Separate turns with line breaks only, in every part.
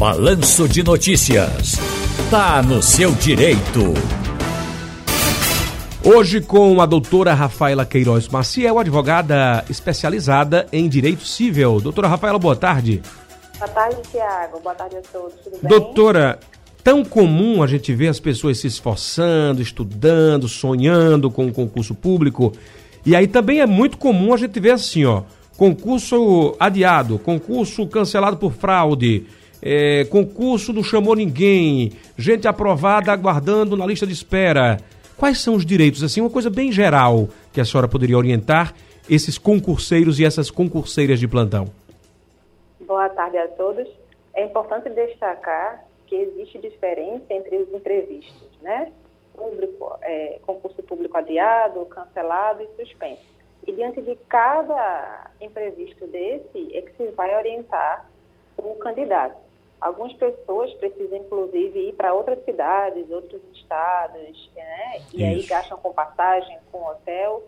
Balanço de Notícias. Tá no seu direito.
Hoje com a doutora Rafaela Queiroz Maciel, advogada especializada em direito civil. Doutora Rafaela, boa tarde.
Boa tarde, Tiago. Boa tarde a todos. Tudo bem?
Doutora, tão comum a gente ver as pessoas se esforçando, estudando, sonhando com o concurso público. E aí também é muito comum a gente ver assim, ó, concurso adiado, concurso cancelado por fraude, é, concurso não chamou ninguém, gente aprovada aguardando na lista de espera. Quais são os direitos? Assim, uma coisa bem geral que a senhora poderia orientar esses concurseiros e essas concurseiras de plantão.
Boa tarde a todos. É importante destacar que existe diferença entre os imprevistos, né? Público, é, concurso público adiado, cancelado e suspenso. E diante de cada imprevisto desse é que se vai orientar o candidato. Algumas pessoas precisam, inclusive, ir para outras cidades, outros estados, né? E aí gastam com passagem, com hotel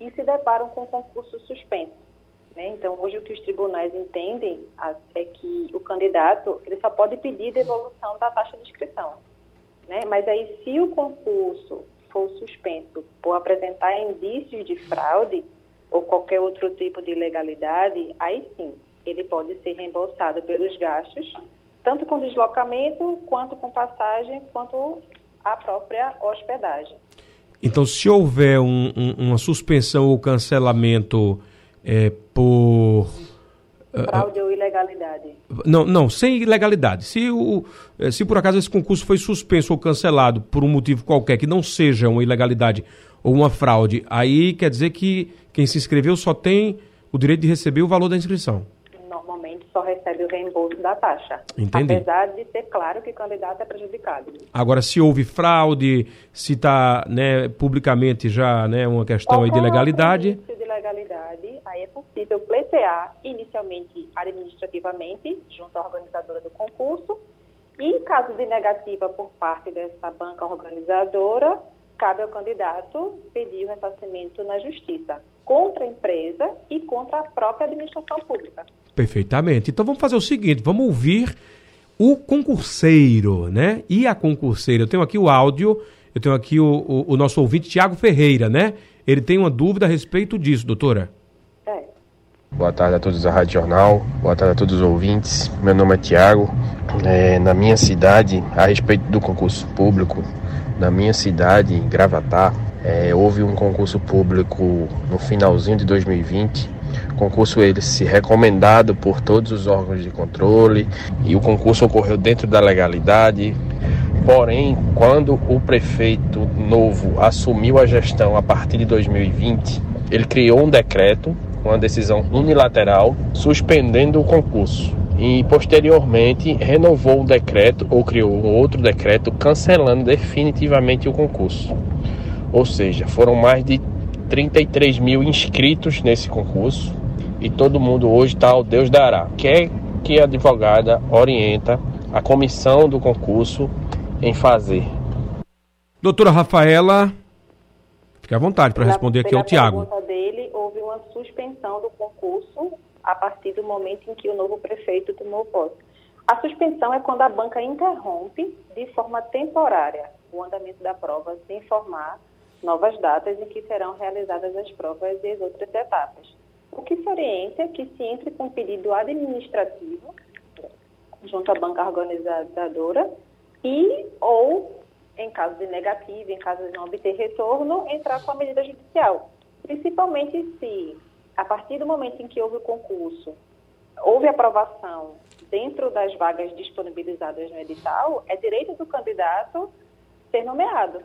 e se deparam com concurso suspenso. Né? Então, hoje o que os tribunais entendem é que o candidato ele só pode pedir devolução da taxa de inscrição. Né? Mas aí, se o concurso for suspenso por apresentar indícios de fraude ou qualquer outro tipo de ilegalidade, aí sim, ele pode ser reembolsado pelos gastos tanto com deslocamento, quanto com passagem, quanto a própria hospedagem.
Então, se houver um, um, uma suspensão ou cancelamento é, por.
Ah, Fraude uh, ou ilegalidade?
Não, não, sem ilegalidade. Se, o, eh, se por acaso esse concurso foi suspenso ou cancelado por um motivo qualquer que não seja uma ilegalidade ou uma fraude, aí quer dizer que quem se inscreveu só tem o direito de receber o valor da inscrição
só recebe o reembolso da taxa. Entendi. Apesar de ser claro que o candidato é prejudicado.
Agora, se houve fraude, se está né, publicamente já né, uma questão aí de legalidade.
de legalidade, aí é possível pleitear inicialmente administrativamente junto à organizadora do concurso e em caso de negativa por parte dessa banca organizadora, cabe ao candidato pedir o ressarcimento na justiça contra a empresa e contra a própria administração pública.
Perfeitamente. Então vamos fazer o seguinte, vamos ouvir o concurseiro, né? E a concurseira. Eu tenho aqui o áudio, eu tenho aqui o, o, o nosso ouvinte, Tiago Ferreira, né? Ele tem uma dúvida a respeito disso, doutora.
É. Boa tarde a todos da Rádio Jornal, boa tarde a todos os ouvintes. Meu nome é Tiago. É, na minha cidade, a respeito do concurso público, na minha cidade, em Gravatar, é, houve um concurso público no finalzinho de 2020 concurso ele se recomendado por todos os órgãos de controle e o concurso ocorreu dentro da legalidade. Porém, quando o prefeito novo assumiu a gestão a partir de 2020, ele criou um decreto, uma decisão unilateral, suspendendo o concurso. E posteriormente renovou o decreto ou criou um outro decreto cancelando definitivamente o concurso. Ou seja, foram mais de 33 mil inscritos nesse concurso e todo mundo hoje está ao Deus dará. Quer que a advogada orienta a comissão do concurso em fazer?
Doutora Rafaela, fique à vontade para responder aqui ao Tiago.
dele, houve uma suspensão do concurso a partir do momento em que o novo prefeito tomou posse. A suspensão é quando a banca interrompe de forma temporária o andamento da prova sem informar novas datas em que serão realizadas as provas e as outras etapas. O que se orienta é que se entre com pedido administrativo junto à banca organizadora e ou, em caso de negativo, em caso de não obter retorno, entrar com a medida judicial. Principalmente se, a partir do momento em que houve o concurso, houve aprovação dentro das vagas disponibilizadas no edital, é direito do candidato ser nomeado.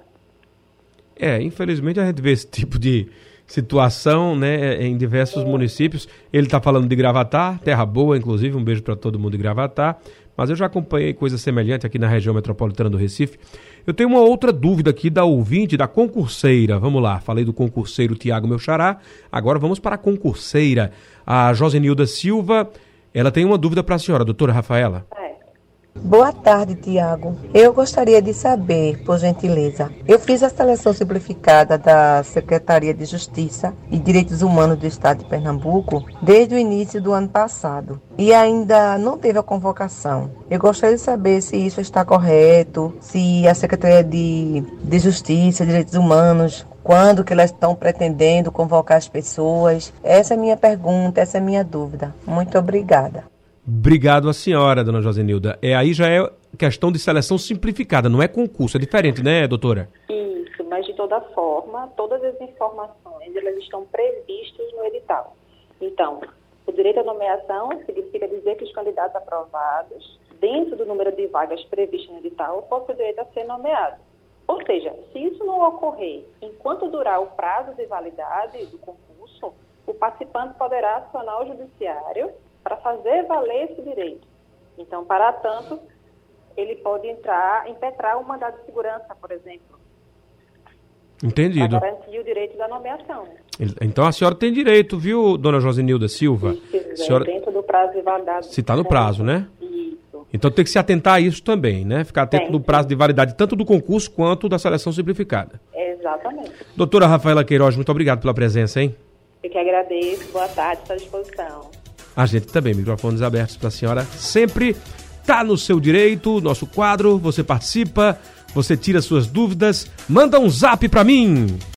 É, infelizmente a gente vê esse tipo de situação, né, em diversos municípios. Ele está falando de Gravatar, terra boa, inclusive, um beijo para todo mundo de Gravatar. Mas eu já acompanhei coisa semelhante aqui na região metropolitana do Recife. Eu tenho uma outra dúvida aqui da ouvinte, da concurseira. Vamos lá, falei do concurseiro Tiago Meu Xará, agora vamos para a concurseira. A Josenilda Silva, ela tem uma dúvida para a senhora, doutora Rafaela.
Boa tarde, Tiago. Eu gostaria de saber, por gentileza, eu fiz a seleção simplificada da Secretaria de Justiça e Direitos Humanos do Estado de Pernambuco desde o início do ano passado e ainda não teve a convocação. Eu gostaria de saber se isso está correto, se a Secretaria de, de Justiça e Direitos Humanos quando que elas estão pretendendo convocar as pessoas? Essa é a minha pergunta, essa é a minha dúvida. Muito obrigada.
Obrigado a senhora, dona Josenilda. É, aí já é questão de seleção simplificada, não é concurso, é diferente, né, doutora?
Isso, mas de toda forma, todas as informações elas estão previstas no edital. Então, o direito à nomeação significa dizer que os candidatos aprovados, dentro do número de vagas previstas no edital, possuem o direito a ser nomeados. Ou seja, se isso não ocorrer enquanto durar o prazo de validade do concurso, o participante poderá acionar o judiciário para fazer valer esse direito. Então, para tanto, ele pode entrar, impetrar um mandado de segurança, por exemplo.
Entendido.
Para garantir o direito da nomeação.
Então a senhora tem direito, viu, dona Josenilda Silva?
Isso, senhora... dentro do prazo de validade.
Se está no prazo, né? Então tem que se atentar a isso também, né? Ficar atento tem, no prazo de validade tanto do concurso quanto da seleção simplificada.
Exatamente.
Doutora Rafaela Queiroz, muito obrigado pela presença, hein?
Eu que agradeço. Boa tarde, estou à disposição.
A gente também, microfones abertos para a senhora sempre. Tá no seu direito, nosso quadro, você participa, você tira suas dúvidas, manda um zap para mim.